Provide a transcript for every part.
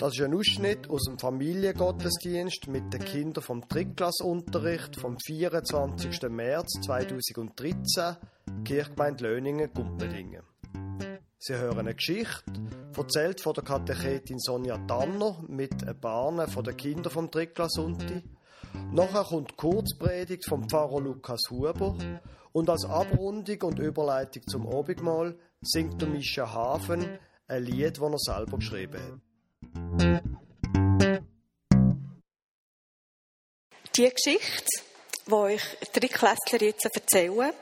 Das ist ein Ausschnitt aus dem Familiengottesdienst mit den Kindern vom Drittklassunterricht vom 24. März 2013, Kirchgemeinde Löningen, Gumpendingen. Sie hören eine Geschichte, erzählt von der Katechetin Sonja Tanner mit ein paar von den Kindern vom Drittklassunti. Nachher kommt die Kurzpredigt vom Pfarrer Lukas Huber und als Abrundung und Überleitung zum Obigmal singt Mischa Hafen ein Lied, das er selber geschrieben hat. Die Geschichte, die euch drei Klässler jetzt erzählen,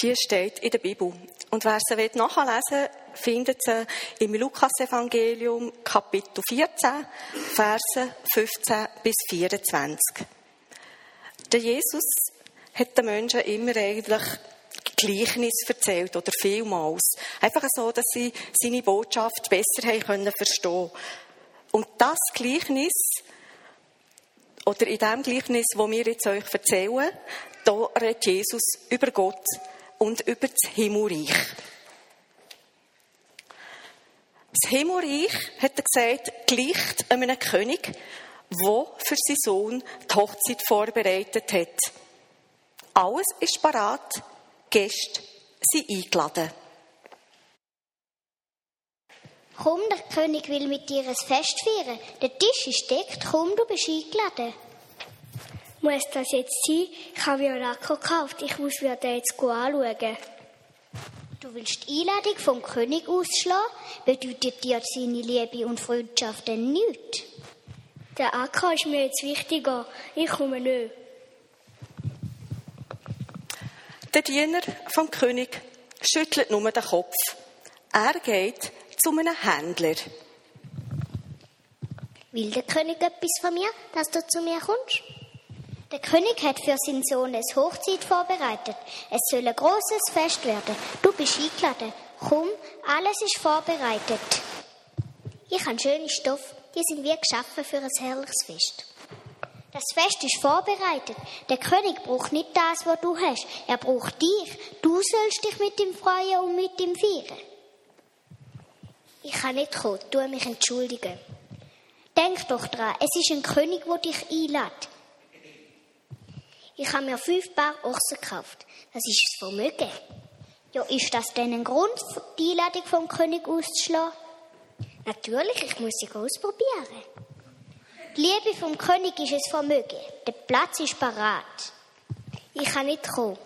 die steht in der Bibel. Und wer sie nachlesen will, findet sie im Lukas-Evangelium, Kapitel 14, Verse 15 bis 24. Der Jesus hat den Menschen immer eigentlich Gleichnis erzählt oder vielmals. Einfach so, dass sie seine Botschaft besser verstehen. Und das Gleichnis, oder in dem Gleichnis, wo wir jetzt euch erzählen, da redet Jesus über Gott und über das Himmelreich. Das Himmelreich, hat er gesagt, gleicht einem König, der für seinen Sohn die Hochzeit vorbereitet hat. Alles ist parat, Gäste sind eingeladen. Komm, der König will mit dir ein Fest feiern. Der Tisch ist deckt. Komm, du bist eingeladen. Muss das jetzt sein? Ich habe mir Racco gekauft. Ich muss mir den jetzt anschauen. Du willst die Einladung vom König ausschlagen? Bedeutet dir seine Liebe und Freundschaft denn nichts? Der Acker ist mir jetzt wichtiger. Ich komme nicht. Der Diener vom König schüttelt nur den Kopf. Er geht zu einem Händler. Will der König etwas von mir, dass du zu mir kommst? Der König hat für seinen Sohn eine Hochzeit vorbereitet. Es soll ein großes Fest werden. Du bist eingeladen. Komm, alles ist vorbereitet. Ich habe schöne Stoff, die sind wie geschaffen für ein herrliches Fest. Das Fest ist vorbereitet. Der König braucht nicht das, was du hast. Er braucht dich. Du sollst dich mit ihm freuen und mit ihm feiern. Ich kann nicht kommen, tu mich entschuldigen. Denk doch dran, es ist ein König, der dich einlädt. Ich habe mir fünf Paar Ochsen gekauft. Das ist das Vermögen. Ja, ist das denn ein Grund, die Einladung vom König auszuschlagen? Natürlich, ich muss sie ausprobieren. Die Liebe vom König ist ein Vermögen. Der Platz ist parat. Ich kann nicht kommen.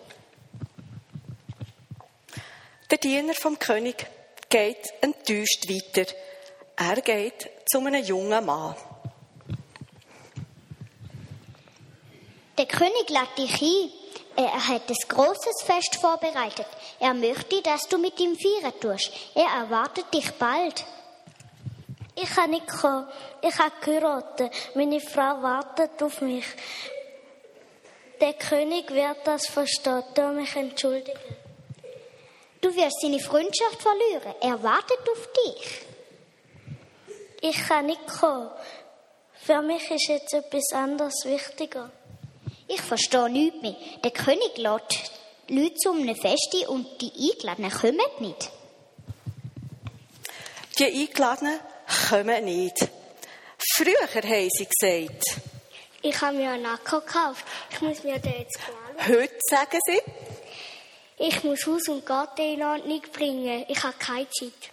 Der Diener vom König geht enttäuscht weiter. Er geht zu einem jungen Mann. Der König lädt dich ein. Er hat ein großes Fest vorbereitet. Er möchte, dass du mit ihm feiern tust. Er erwartet dich bald. Ich kann nicht kommen. Ich habe geheiratet. Meine Frau wartet auf mich. Der König wird das verstehen. Du mich entschuldigen. Du wirst seine Freundschaft verlieren. Er wartet auf dich. Ich kann nicht kommen. Für mich ist jetzt etwas anderes wichtiger. Ich verstehe nichts mehr. Der König lädt Leute zu einem Fest und die Eingeladenen kommen nicht. Die Eingeladenen kommen nicht. Früher haben sie gesagt. Ich habe mir einen Akku gekauft. Ich muss mir den jetzt anschauen. Heute sagen sie. Ich muss Haus und Garten in Ordnung bringen. Ich habe keine Zeit.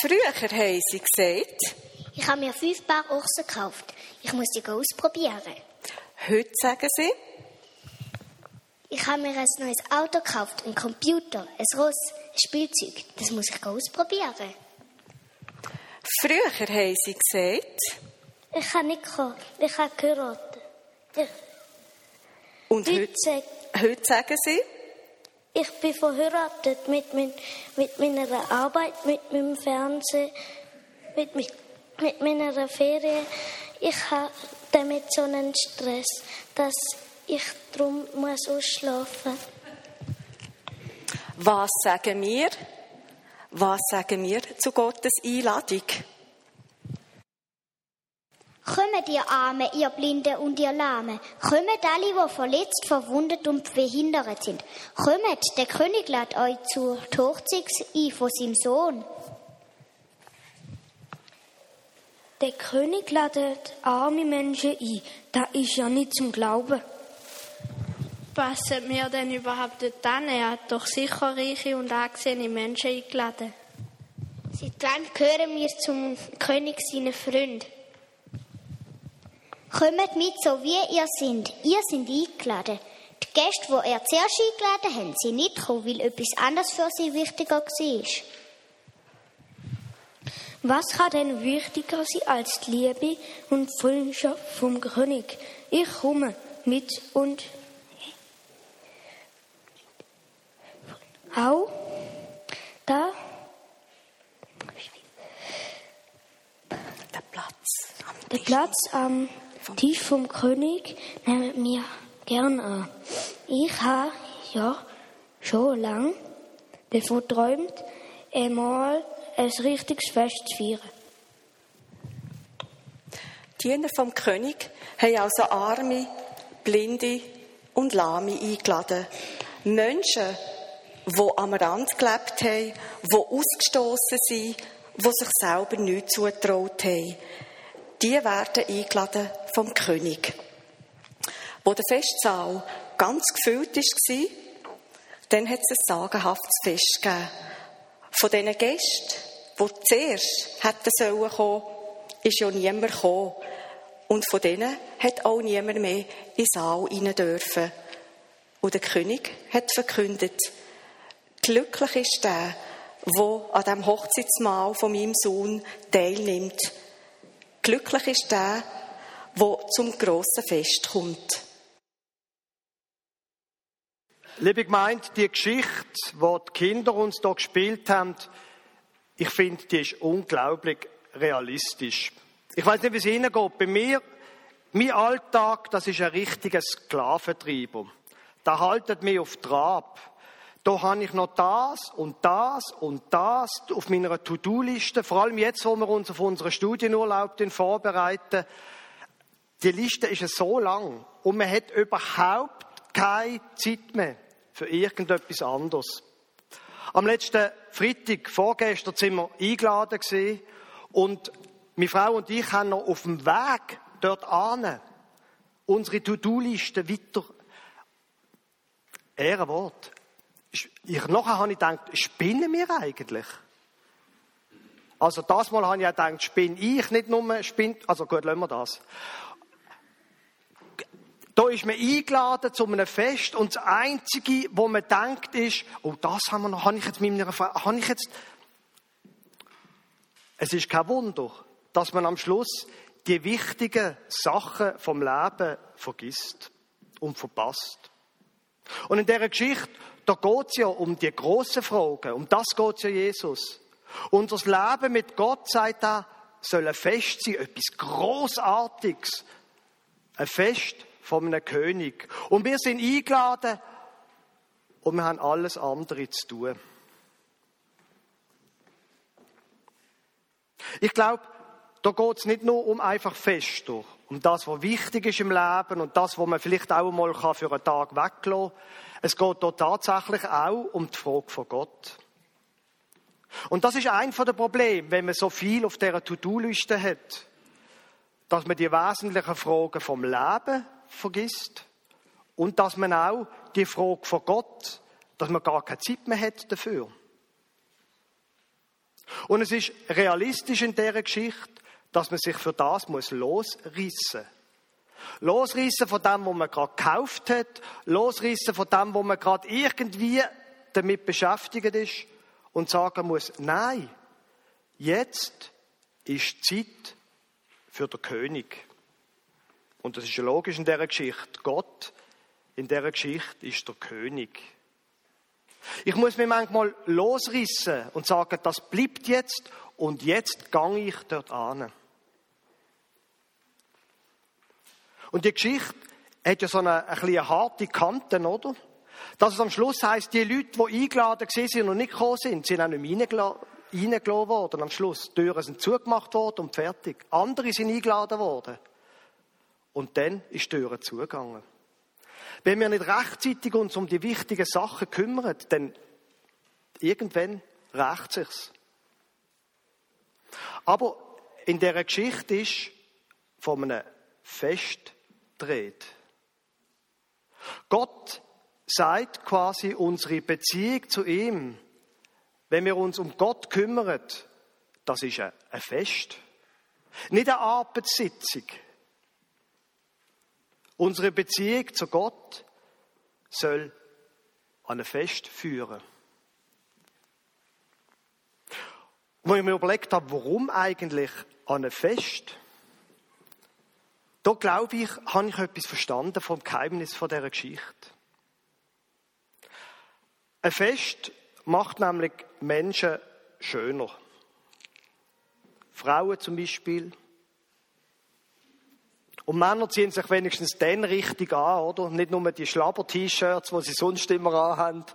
Früher haben sie gesagt. Ich habe mir fünf Paar Ochsen gekauft. Ich muss die ausprobieren. Heute sagen sie. Ich habe mir ein neues Auto gekauft, einen Computer, ein Ross, ein Spielzeug. Das muss ich ausprobieren. Früher haben sie gesagt. Ich kann nicht kommen. Ich habe geheiratet. Und heute, heute, heute sagen sie. Ich bin verheiratet mit, mein, mit meiner Arbeit, mit meinem Fernsehen, mit, mit, mit meiner Ferien. Ich habe damit so einen Stress, dass ich darum muss ausschlafen. Was sagen wir? Was sagen wir zu Gottes Einladung? Kommt ihr Arme, ihr Blinde und ihr Lahme. Kommt alle, die verletzt, verwundet und behindert sind. Kommt, der König lädt euch zur Hochzeit ein von seinem Sohn. Der König ladet arme Menschen ein. Das ist ja nicht zum Glauben. Passen wir denn überhaupt dort an? Er hat doch sicher reiche und angesehene Menschen eingeladen. Seit wann gehören wir zum König seinen Freund? Kommt mit, so wie ihr seid. Ihr seid eingeladen. Die Gäste, die er zuerst eingeladen haben, sind nicht gekommen, weil etwas anderes für sie wichtiger war. Was kann denn wichtiger sein als die Liebe und Freundschaft vom König? Ich komme mit und auch da Der Platz am der Platz am Tisch vom König nehmen wir gern an. Ich habe ja schon lang davon träumt, einmal ein richtiges Fest zu feiern. Die Diener vom König haben also Arme, Blinde und Lahme eingeladen. Menschen, die am Rand gelebt haben, die ausgestoßen sind, die sich selber nicht zutraut haben. Die werden eingeladen vom König. Wo der Festsaal ganz gefüllt war, dann hat es ein sagenhaftes Fest gegeben. Von diesen Gästen, die zuerst hätten sollen ist ja niemand gekommen. Und von denen hat auch niemand mehr in den Saal rein dürfen. Und der König hat verkündet, glücklich ist der, der an dem Hochzeitsmahl von meinem Sohn teilnimmt. Glücklich ist der, der zum grossen Fest kommt. Liebe Gemeinde, die Geschichte, die die Kinder uns hier gespielt haben, ich finde, die ist unglaublich realistisch. Ich weiß nicht, wie es Ihnen geht. Bei mir, mein Alltag, das ist ein richtiger Sklaventreiber. Da haltet mich auf Trab. Da habe ich noch das und das und das auf meiner To-Do-Liste. Vor allem jetzt, wo wir uns auf unseren Studienurlaub vorbereiten. Die Liste ist so lang und man hat überhaupt keine Zeit mehr für irgendetwas anderes. Am letzten Freitag, vorgestern, sind wir eingeladen gewesen und meine Frau und ich haben noch auf dem Weg dort an unsere To-Do-Liste weiter. Ehrenwort. Ich, nachher habe ich gedacht, spinnen wir eigentlich? Also das Mal habe ich auch gedacht, spinne ich nicht nur, spinnt, also gut, lassen wir das. Da ist man eingeladen zu einem Fest und das Einzige, wo man denkt, ist, oh, das haben wir noch, habe ich jetzt mit meiner Frau, habe ich jetzt... Es ist kein Wunder, dass man am Schluss die wichtigen Sachen vom Leben vergisst und verpasst. Und in dieser Geschichte, da geht es ja um die grossen Fragen, um das geht es ja Jesus. Unser Leben mit Gott, sagt er, soll ein Fest sein, etwas Großartiges. Ein Fest von einem König. Und wir sind eingeladen und wir haben alles andere zu tun. Ich glaube, da geht es nicht nur um einfach Feste, um das, was wichtig ist im Leben und das, was man vielleicht auch mal für einen Tag weglassen kann. Es geht hier tatsächlich auch um die Frage von Gott. Und das ist ein der Probleme, wenn man so viel auf dieser To-Do-Liste hat, dass man die wesentlichen Fragen vom Leben vergisst und dass man auch die Frage von Gott, dass man gar keine Zeit mehr hat dafür. Und es ist realistisch in dieser Geschichte, dass man sich für das muss losreissen Losreißen von dem, was man gerade gekauft hat, losreißen von dem, wo man gerade irgendwie damit beschäftigt ist und sagen muss, nein, jetzt ist Zeit für den König. Und das ist ja logisch in dieser Geschichte. Gott in dieser Geschichte ist der König. Ich muss mir manchmal losrissen und sagen, das bleibt jetzt und jetzt gehe ich dort an. Und die Geschichte hat ja so eine, eine, eine harte Kante, oder? Dass es am Schluss heißt, die Leute, die eingeladen sind und nicht gekommen sind, sind auch nicht mehr reingelassen worden. Am Schluss, die Türen sind zugemacht worden und fertig. Andere sind eingeladen worden. Und dann ist die Tür zugegangen. Wenn wir nicht rechtzeitig uns um die wichtigen Sachen kümmern, dann irgendwann rächt sich's. Aber in dieser Geschichte ist von einem Fest dreht. Gott sagt quasi unsere Beziehung zu ihm, wenn wir uns um Gott kümmern, das ist ein Fest. Nicht eine Arbeitssitzung. Unsere Beziehung zu Gott soll an ein Fest führen. Und wenn ich mir überlegt habe, warum eigentlich an ein Fest, da glaube ich, habe ich etwas verstanden vom Geheimnis von dieser Geschichte. Ein Fest macht nämlich Menschen schöner. Frauen zum Beispiel. Und Männer ziehen sich wenigstens dann richtig an, oder? Nicht nur die Schlabber-T-Shirts, die sie sonst immer anhaben.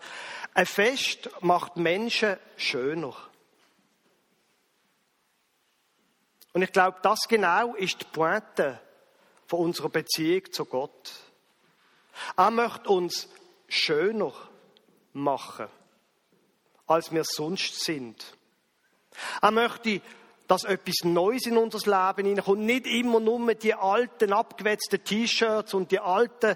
Ein Fest macht Menschen schöner. Und ich glaube, das genau ist die Pointe von unserer Beziehung zu Gott. Er möchte uns schöner machen, als wir sonst sind. Er möchte, dass etwas Neues in unser Leben hineinkommt. Nicht immer nur die alten, abgewetzten T-Shirts und die alten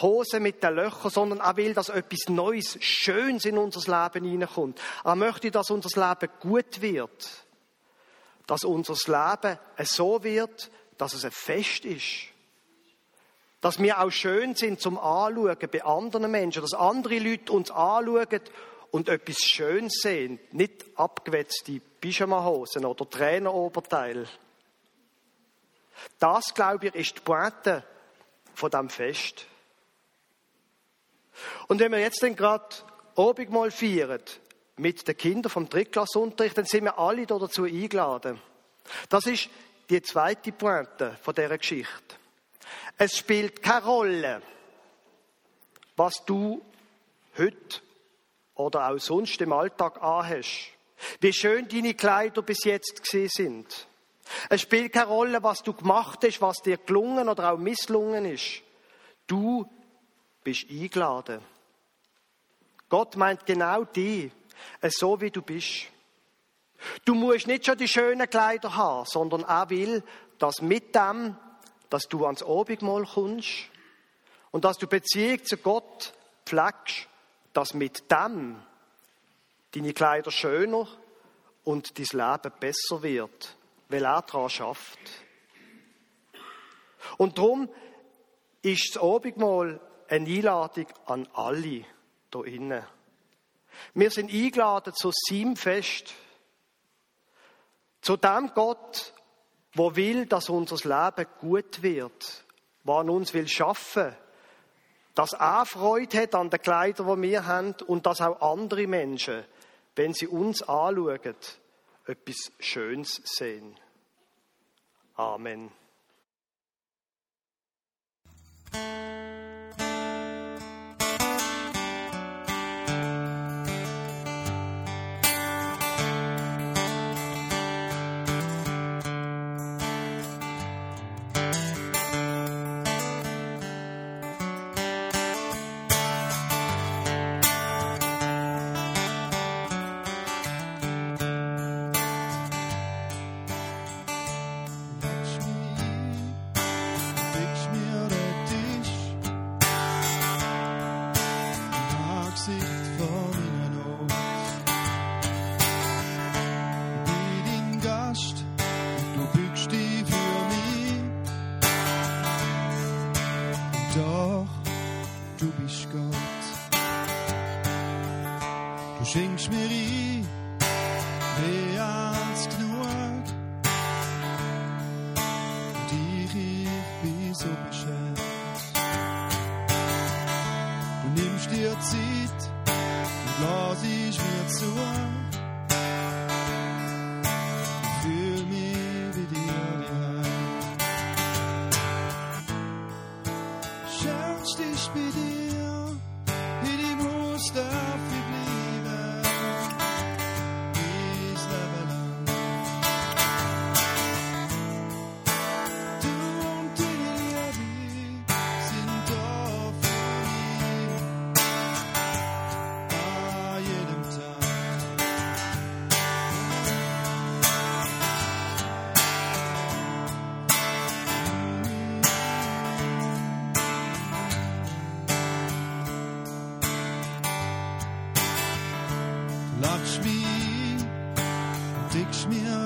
Hosen mit den Löchern, sondern er will, dass etwas Neues, Schönes in unser Leben hineinkommt. Er möchte, dass unser Leben gut wird. Dass unser Leben so wird, dass es ein Fest ist. Dass wir auch schön sind zum Anschauen bei anderen Menschen, dass andere Leute uns anschauen und etwas Schönes sehen, nicht abgewetzte Pyjamahosen oder Traineroberteil. Das, glaube ich, ist die Pointe von diesem Fest. Und wenn wir jetzt dann gerade Abendmahl feiern, mit den Kindern vom Drittklassunterricht, dann sind wir alle dazu eingeladen. Das ist die zweite Pointe von dieser Geschichte. Es spielt keine Rolle, was du heute oder auch sonst im Alltag anhast. Wie schön deine Kleider bis jetzt gesehen sind. Es spielt keine Rolle, was du gemacht hast, was dir gelungen oder auch misslungen ist. Du bist eingeladen. Gott meint genau die, so wie du bist. Du musst nicht schon die schönen Kleider haben, sondern er will, dass mit dem dass du ans Abendmahl kommst und dass du Beziehung zu Gott pflegst, dass mit dem deine Kleider schöner und dein Leben besser wird, weil er daran schafft. Und darum ist das Abendmahl eine Einladung an alle hier innen. Wir sind eingeladen zu seinem Fest, zu dem Gott, wo will, dass unser Leben gut wird, wo an uns will schaffen, dass er Freude hat an den Kleidern, die wir haben und dass auch andere Menschen, wenn sie uns anschauen, etwas Schönes sehen. Amen. Du schenkst mir ein, wie ans genug. Und ich, ich bin so beschämt. Du nimmst dir Zeit und lass ich mir zu. Lakshmi, deckst mir